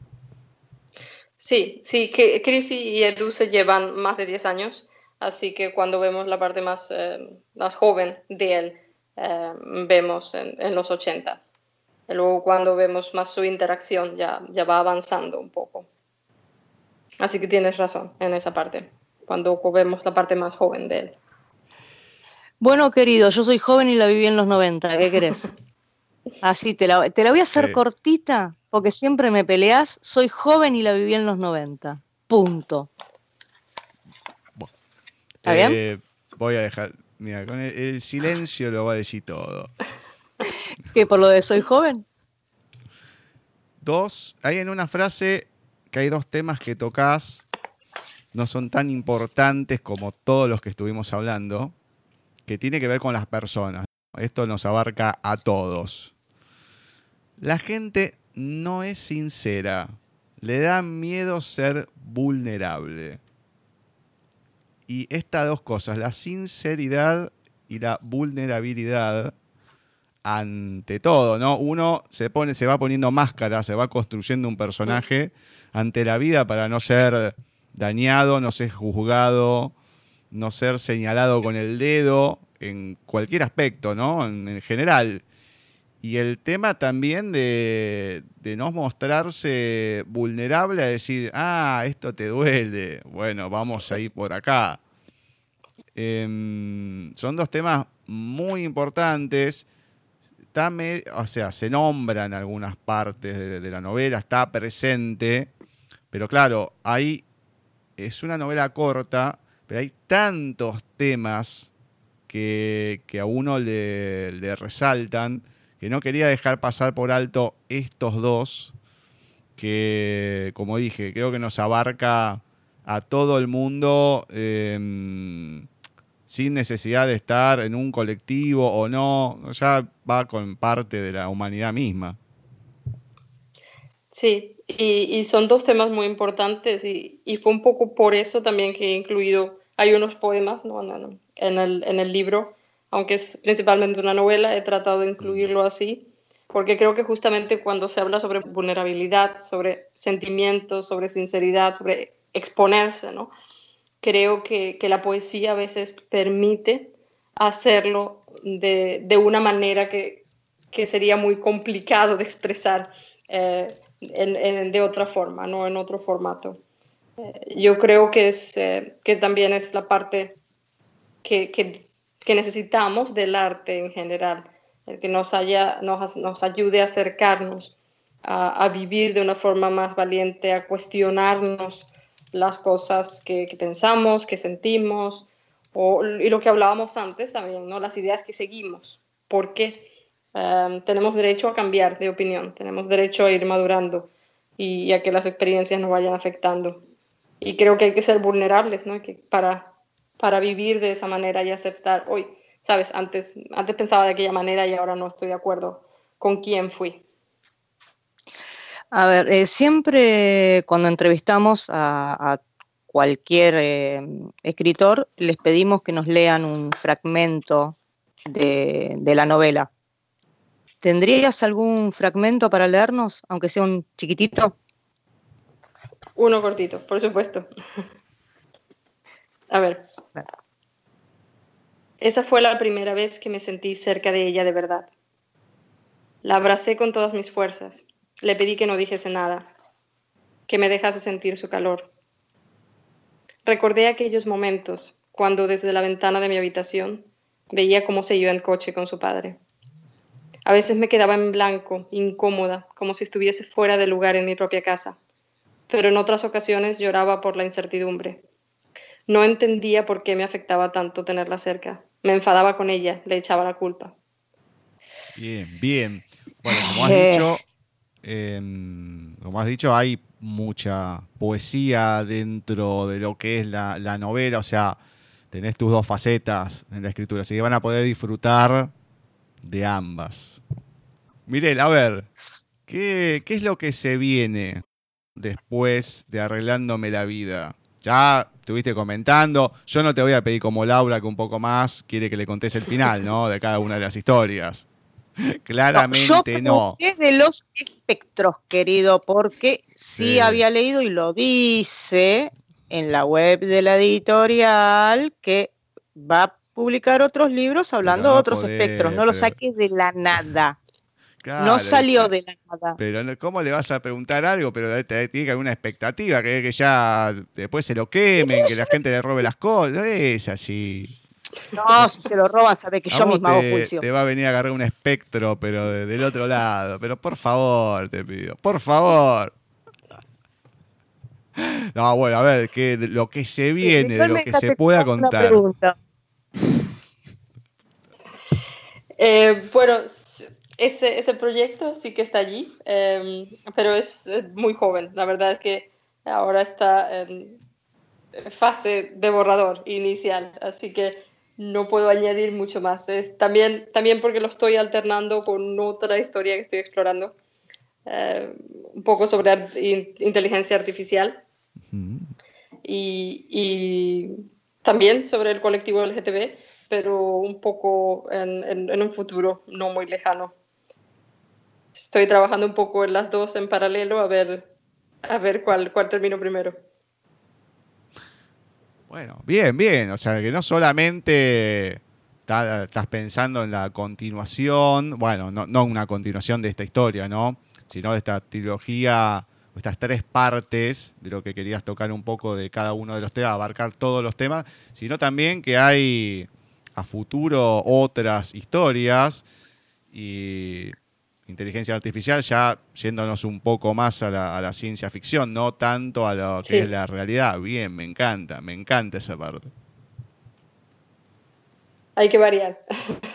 Sí, sí, que Chris y Edu se llevan más de 10 años, así que cuando vemos la parte más, eh, más joven de él, eh, vemos en, los 80. luego cuando vemos más su interacción ya, ya va avanzando un poco. Así que tienes razón en esa parte, cuando vemos la parte más joven de él. Bueno, querido, yo soy joven y la viví en los 90, ¿qué querés? Así, te la, te la voy a hacer cortita, porque siempre me peleás. Soy joven y la viví en los 90. Punto. ¿Está bien? Eh, voy a dejar, mira, con el, silencio lo va a decir todo. ¿Qué, por lo de soy joven? Dos, hay en una frase que hay dos temas que tocas, no son tan importantes como todos los que estuvimos hablando, que tiene que ver con las personas. Esto nos abarca a todos. La gente no es sincera, le da miedo ser vulnerable. Y estas dos cosas, la sinceridad y la vulnerabilidad, ante todo, ¿no? Uno se pone, se va poniendo máscara, se va construyendo un personaje ante la vida para no ser dañado, no ser juzgado, no ser señalado con el dedo en cualquier aspecto, ¿no? En, general. Y el tema también de, no mostrarse vulnerable a decir, ah, esto te duele, bueno, vamos a ir por acá. Em, son dos temas muy importantes o sea, se nombra en algunas partes de, la novela, está presente, pero claro, ahí es una novela corta, pero hay tantos temas que, a uno le, resaltan que no quería dejar pasar por alto estos dos, que como dije, creo que nos abarca a todo el mundo. Em, sin necesidad de estar en un colectivo o no, ya va con parte de la humanidad misma. Sí, y, son dos temas muy importantes y, fue un poco por eso también que he incluido, hay unos poemas ¿no? en, el, en el libro, aunque es principalmente una novela, he tratado de incluirlo así, porque creo que justamente cuando se habla sobre vulnerabilidad, sobre sentimientos, sobre sinceridad, sobre exponerse, ¿no? creo que, la poesía a veces permite hacerlo de, una manera que, sería muy complicado de expresar eh, de otra forma, no en otro formato. Eh, yo creo que, es, eh, que también es la parte que, necesitamos del arte en general, el que nos, haya, nos, ayude a acercarnos a, vivir de una forma más valiente, a cuestionarnos las cosas que, pensamos, que sentimos, o, y lo que hablábamos antes también, ¿no? las ideas que seguimos. Porque em, tenemos derecho a cambiar de opinión, tenemos derecho a ir madurando y, a que las experiencias nos vayan afectando. Y creo que hay que ser vulnerables, ¿no? Que para, para vivir de esa manera y aceptar, hoy, sabes, antes, antes pensaba de aquella manera y ahora no estoy de acuerdo con quién fui. A ver, eh, siempre cuando entrevistamos a, cualquier eh, escritor, les pedimos que nos lean un fragmento de, la novela. ¿Tendrías algún fragmento para leernos, aunque sea un chiquitito? Uno cortito, por supuesto. A ver. Esa fue la primera vez que me sentí cerca de ella de verdad. La abracé con todas mis fuerzas le pedí que no dijese nada, que me dejase sentir su calor. Recordé aquellos momentos cuando desde la ventana de mi habitación veía cómo se iba en coche con su padre. A veces me quedaba en blanco, incómoda, como si estuviese fuera de lugar en mi propia casa, pero en otras ocasiones lloraba por la incertidumbre. No entendía por qué me afectaba tanto tenerla cerca. Me enfadaba con ella, le echaba la culpa. Bien, bien. Bueno, como has dicho, Em, como has dicho, hay mucha poesía dentro de lo que es la, novela, o sea, tenés tus dos facetas en la escritura, así que van a poder disfrutar de ambas. Mirel, a ver, ¿qué, es lo que se viene después de Arreglándome la Vida? Ya estuviste comentando. Yo no te voy a pedir como Laura que un poco más quiere que le contes el final, ¿no? De cada una de las historias. Claramente no. Yo de los espectros, querido, porque sí. había leído y lo dice en la web de la editorial que va a publicar otros libros hablando de otros espectros. No lo saques de la nada no salió de la nada. Pero ¿cómo le vas a preguntar algo? Pero tiene que haber una expectativa, que, que ya después se lo quemen, que la gente le robe las cosas. Es así. No, si se lo roban, sabe que yo misma hago juicio. Te va a venir a agarrar un espectro, pero del otro lado. Pero por favor, te pido. Por favor. No, bueno, a ver, que lo que se viene, de lo que se pueda contar. Eh, bueno, ese, ese proyecto sí que está allí, em, pero es muy joven. La verdad es que ahora está en fase de borrador inicial, así que no puedo añadir mucho más. Es también, también porque lo estoy alternando con otra historia que estoy explorando, em, un poco sobre inteligencia artificial y, y, también sobre el colectivo LGTB, pero un poco en, en un futuro no muy lejano estoy trabajando un poco en las dos en paralelo a ver, a ver cuál, cuál termino primero. Bueno, bien, bien. O sea, que no solamente estás pensando en la continuación, bueno, no, no una continuación de esta historia, ¿no? Sino de esta trilogía, estas tres partes de lo que querías tocar un poco de cada uno de los temas, abarcar todos los temas, sino también que hay a futuro otras historias y inteligencia artificial, ya yéndonos un poco más a la, ciencia ficción, no tanto a lo que es la realidad. Bien, me encanta, me encanta esa parte. Hay que variar.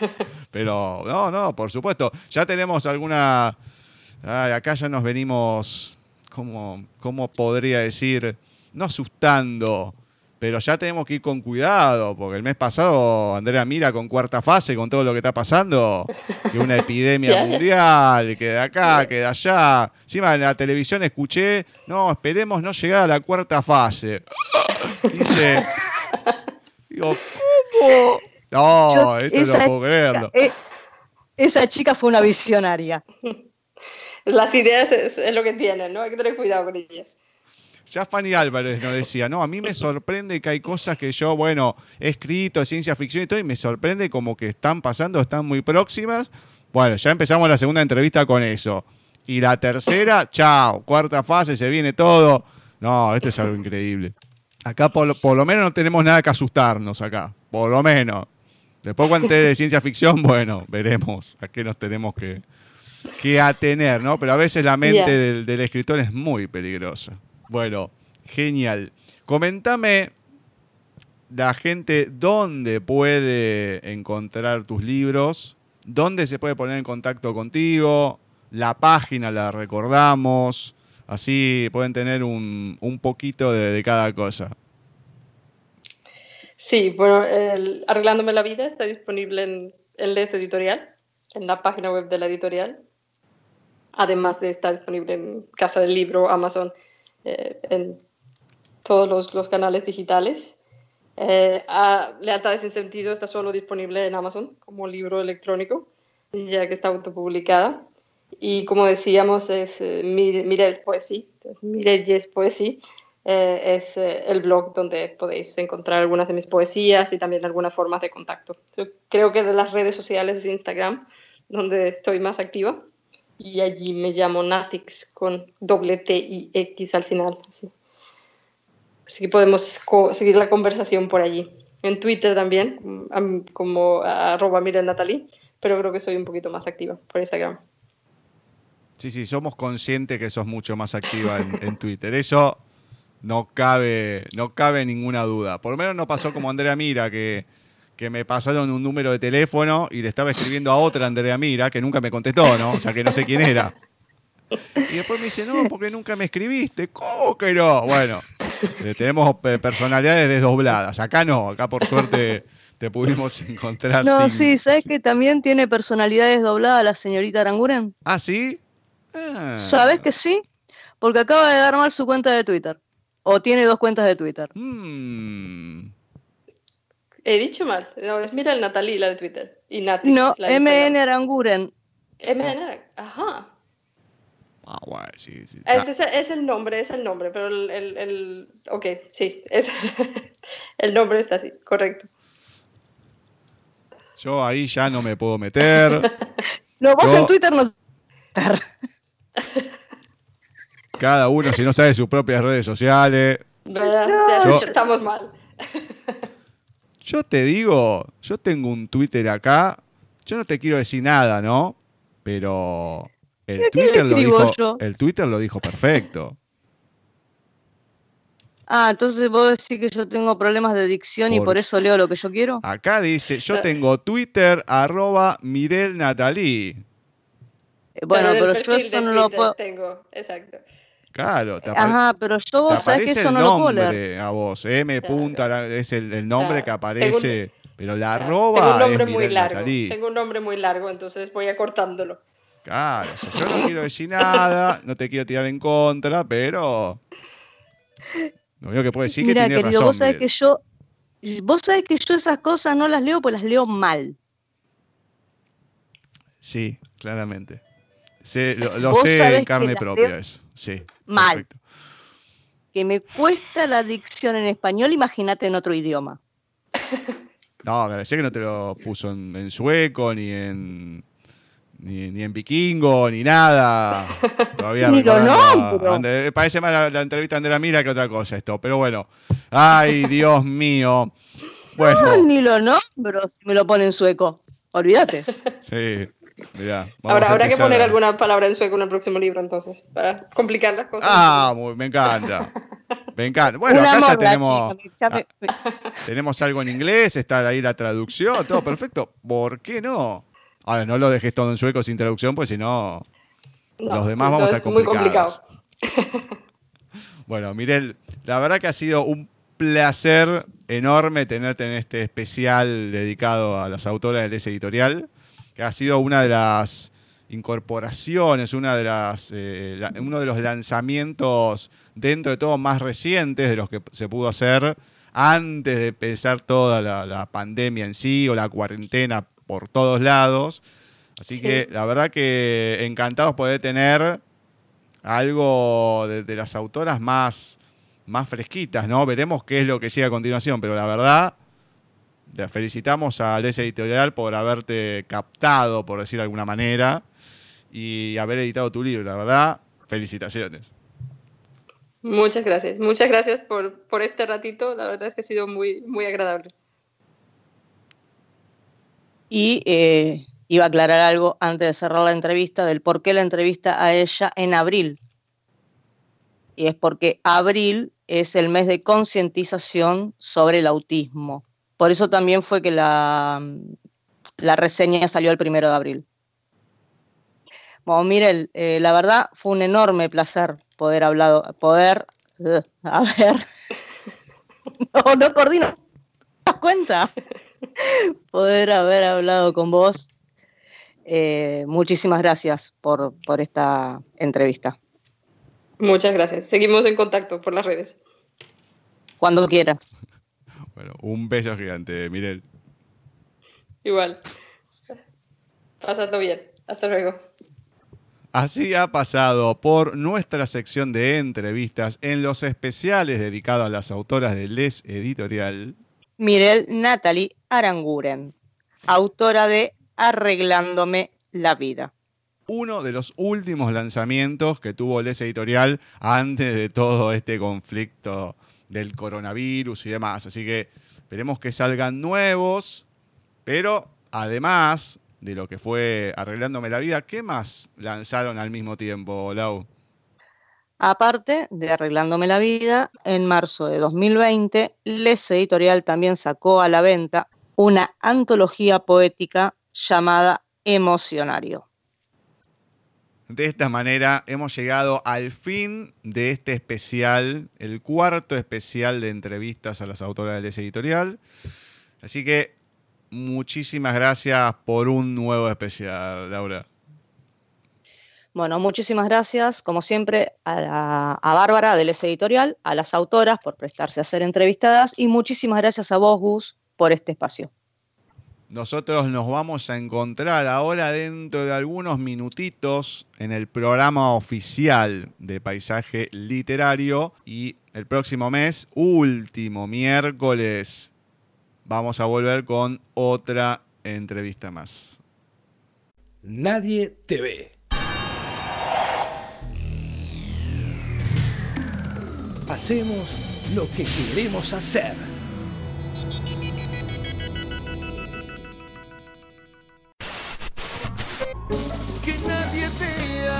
Pero, no, no, por supuesto. Ya tenemos alguna. acá ya nos venimos. ¿Cómo, ¿Cómo podría decir? No asustando, pero ya tenemos que ir con cuidado, porque el mes pasado Andrea mira con cuarta fase, con todo lo que está pasando, que una epidemia mundial, que de acá, que de allá. Encima en la televisión escuché, no, esperemos no llegar a la cuarta fase. Dice, digo, ¿cómo? No, esto no puedo creerlo. Eh, esa chica fue una visionaria. Las ideas es lo que tienen, ¿no? Hay que tener cuidado con ellas. Ya Fanny Álvarez nos decía, no, a mí me sorprende que hay cosas que yo, bueno, he escrito, ciencia ficción y todo, y me sorprende como que están pasando, están muy próximas. Bueno, ya empezamos la segunda entrevista con eso. Y la tercera, chao, cuarta fase, se viene todo. No, esto es algo increíble. Acá por, lo menos no tenemos nada que asustarnos acá, por lo menos. Después cuando de ciencia ficción, bueno, veremos a qué nos tenemos que, que atener, ¿no? Pero a veces la mente del, del escritor es muy peligrosa. Bueno, genial. Coméntame la gente dónde puede encontrar tus libros, dónde se puede poner en contacto contigo, la página la recordamos, así pueden tener un, poquito de, cada cosa. Sí, bueno, Arreglándome la Vida está disponible en, en Les Editorial, en la página web de la editorial, además de estar disponible en Casa del Libro, Amazon eh, todos los, canales digitales. Eh, a, Lealtad ese sentido está solo disponible en Amazon como libro electrónico, ya que está autopublicada. Y como decíamos, es eh, Mirelles Poesía. Mirelles Poesía eh, es el blog donde podéis encontrar algunas de mis poesías y también algunas formas de contacto. creo que de las redes sociales es Instagram, donde estoy más activa y allí me llamo Natix con doble T y X al final. Así, así que podemos seguir la conversación por allí. En Twitter también, como arroba Miren pero creo que soy un poquito más activa por Instagram. Sí, sí, somos conscientes que sos mucho más activa en, en, Twitter. Eso no cabe, no cabe ninguna duda. Por lo menos no pasó como Andrea Mira, que que me pasaron un número de teléfono y le estaba escribiendo a otra Andrea Mira, que nunca me contestó, ¿no? O sea, que no sé quién era. Y después me dice, no, porque nunca me escribiste. ¿Cómo que no? Bueno, tenemos personalidades desdobladas. Acá no, acá por suerte te pudimos encontrar. No, sí, ¿sabes que también tiene personalidades dobladas la señorita Aranguren? ¿Ah, sí? Ah. ¿Sabes que sí? porque acaba de dar mal su cuenta de Twitter. O tiene dos cuentas de Twitter. Mm. He dicho mal. No, es Mirel Natalie, la de Twitter. Y Nati, No, la de MN Instagram. Aranguren. MN. Ajá. Ah, bueno, sí, sí. Es, es, es el nombre, es el nombre, pero el, el, el- ok, sí, es, el nombre está así, correcto. Yo ahí ya no me puedo meter. No, vos Yo- en Twitter no. Cada uno, si no sabe sus propias redes sociales. ¿Verdad? Yo- Ya estamos mal. Yo te digo, yo tengo un Twitter acá. Yo no te quiero decir nada, ¿no? Pero el ¿Qué le Twitter lo dijo, yo? el Twitter lo dijo perfecto. Ah, entonces vos decís que yo tengo problemas de dicción y Por- eso leo lo que yo quiero. Acá dice, yo tengo Twitter arroba Mirel Natalí. Eh, Bueno, pero yo eso no lo puedo. Sabes exacto. Claro, te, Ajá, pero yo vos sabés que eso no lo puedo leer. nombre a vos. M. Claro. punta, es el, el nombre Claro. que aparece. pero la arroba Tengo un es nombre muy Mirel largo. Natalí. Tengo un nombre muy largo, entonces voy acortándolo. Claro, o sea, yo no quiero decir nada, no te quiero tirar en contra, pero. Lo único que puedo decir es que Mira, tiene querido, razón. vos sabés que yo. Vos sabés que yo esas cosas no las leo, pues las leo mal. Sí, claramente. Lo sé en carne propia leo eso. Sí. mal. perfecto. Que me cuesta la dicción en español, imagínate en otro idioma. No, agradecé que no te lo puso en, en sueco, ni en. Ni, ni en vikingo, ni nada. Todavía Ni lo nombro. ande- Parece más la, la entrevista de Andrea Mira que otra cosa esto. Pero bueno. Ay, Dios mío. Bueno. No, ni lo nombro si me lo pone en sueco. Olvídate. Sí, Ahora a habrá que poner a- alguna palabra en sueco en el próximo libro, entonces, para complicar las cosas. Ah, muy- me encanta. Me encanta. Bueno, Una acá ya tenemos, chica, me- tenemos algo en inglés, está ahí la traducción, todo perfecto. ¿Por qué no? Ahora, no lo dejes todo en sueco sin traducción, pues si no, los demás vamos a estar entonces, muy complicados. complicado. Bueno, Mirel, la verdad que ha sido un placer enorme tenerte en este especial dedicado a las autoras del S editorial, que ha sido una de las incorporaciones, una de las, eh, la- uno de los lanzamientos dentro de todo más recientes de los que se pudo hacer antes de empezar toda la, la pandemia en sí o la cuarentena por todos lados. Así Sí. que la verdad que encantados poder tener algo de, de las autoras más, más fresquitas, ¿no? Veremos qué es lo que sigue a continuación, pero la verdad, te felicitamos a Les Editorial por haberte captado, por decir de alguna manera, y haber editado tu libro, la verdad, felicitaciones. Muchas gracias. Muchas gracias por, por este ratito. La verdad es que ha sido muy, muy agradable. Y eh, iba a aclarar algo antes de cerrar la entrevista del por qué la entrevista a ella en abril. Y es porque abril es el mes de concientización sobre el autismo. Por eso también fue que la, la reseña salió el primero de abril. Bueno, Mirel, eh, la verdad fue un enorme placer poder hablar, poder, a ver, no, no coordino, ¿te das cuenta? poder haber hablado con vos. Eh, muchísimas gracias por, por esta entrevista. Muchas gracias. Seguimos en contacto por las redes. Cuando quieras. Bueno, un beso gigante, Mirel. Igual. Pasando bien. Hasta luego. Así ha pasado por nuestra sección de entrevistas en los especiales dedicados a las autoras de Les Editorial. Mirel Natalie Aranguren, autora de Arreglándome la vida. uno de los últimos lanzamientos que tuvo Les Editorial antes de todo este conflicto del coronavirus y demás. Así que esperemos que salgan nuevos, pero además de lo que fue Arreglándome la Vida, ¿qué más lanzaron al mismo tiempo, Lau? Aparte de Arreglándome la vida, en marzo de 2020, Les Editorial también sacó a la venta una antología poética llamada Emocionario. De esta manera hemos llegado al fin de este especial, el cuarto especial de entrevistas a las autoras del Les Editorial. Así que muchísimas gracias por un nuevo especial, Laura. Bueno, muchísimas gracias, como siempre, a, Bárbara del S Editorial, a las autoras por prestarse a ser entrevistadas y muchísimas gracias a vos, Gus, por este espacio. Nosotros nos vamos a encontrar ahora dentro de algunos minutitos en el programa oficial de Paisaje Literario y el próximo mes, último miércoles, vamos a volver con otra entrevista más. Nadie te ve. Hacemos lo que queremos hacer. Que nadie vea.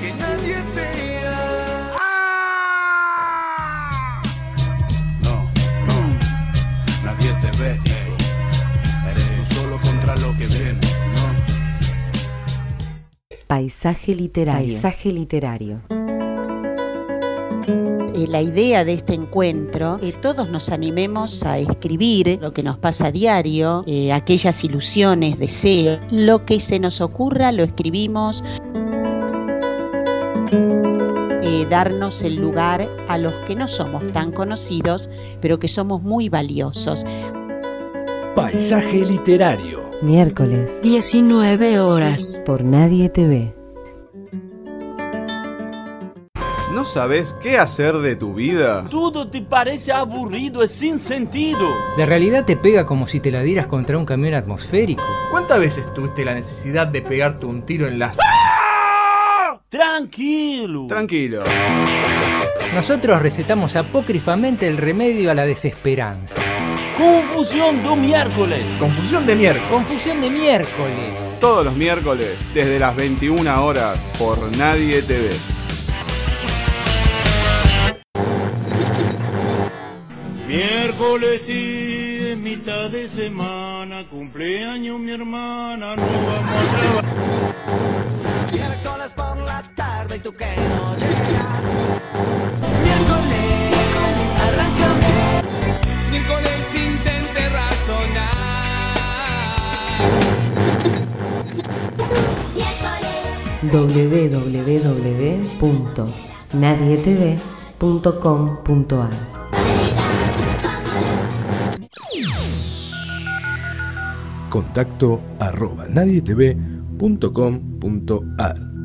Que nadie vea. No, no, nadie te ve. Eres tú solo contra lo que viene. Paisaje literario. Paisaje literario. Eh, la idea de este encuentro, que todos nos animemos a escribir lo que nos pasa a diario, eh, aquellas ilusiones, deseos, lo que se nos ocurra lo escribimos. Eh, darnos el lugar a los que no somos tan conocidos, pero que somos muy valiosos. Paisaje literario. Miércoles. 19 horas. Por Nadie te ¿No sabes qué hacer de tu vida? Todo te parece aburrido y sin sentido. La realidad te pega como si te la dieras contra un camión atmosférico. ¿Cuántas veces tuviste la necesidad de pegarte un tiro en las... ¡Ah! Tranquilo. Tranquilo. Nosotros recetamos apócrifamente el remedio a la desesperanza. Confusión de miércoles. Confusión de miércoles. Confusión de miércoles. Todos los miércoles, desde las 21 horas, por Nadie TV. Miércoles y en mitad de semana, cumpleaños mi hermana, no vamos a trabajar. Miércoles por la tarde y tú que no llegas. Miércoles, arráncame. Miércoles intente razonar. www.nadietv.com.ar contacto arroba nadietv.com.ar